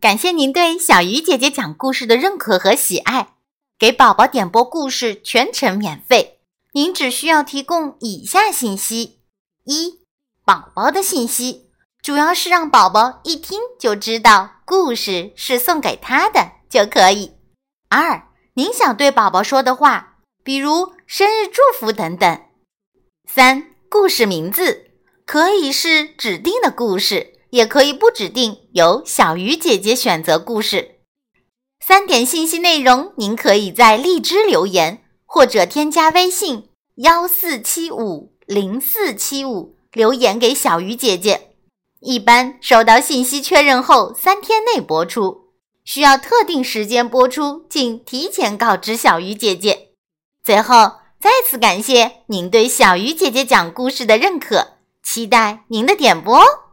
感谢您对小鱼姐姐讲故事的认可和喜爱。给宝宝点播故事全程免费，您只需要提供以下信息：一、宝宝的信息，主要是让宝宝一听就知道故事是送给他的就可以；二、您想对宝宝说的话，比如生日祝福等等；三、故事名字可以是指定的故事。也可以不指定，由小鱼姐姐选择故事。三点信息内容，您可以在荔枝留言，或者添加微信幺四七五零四七五留言给小鱼姐姐。一般收到信息确认后，三天内播出；需要特定时间播出，请提前告知小鱼姐姐。最后，再次感谢您对小鱼姐姐讲故事的认可，期待您的点播哦。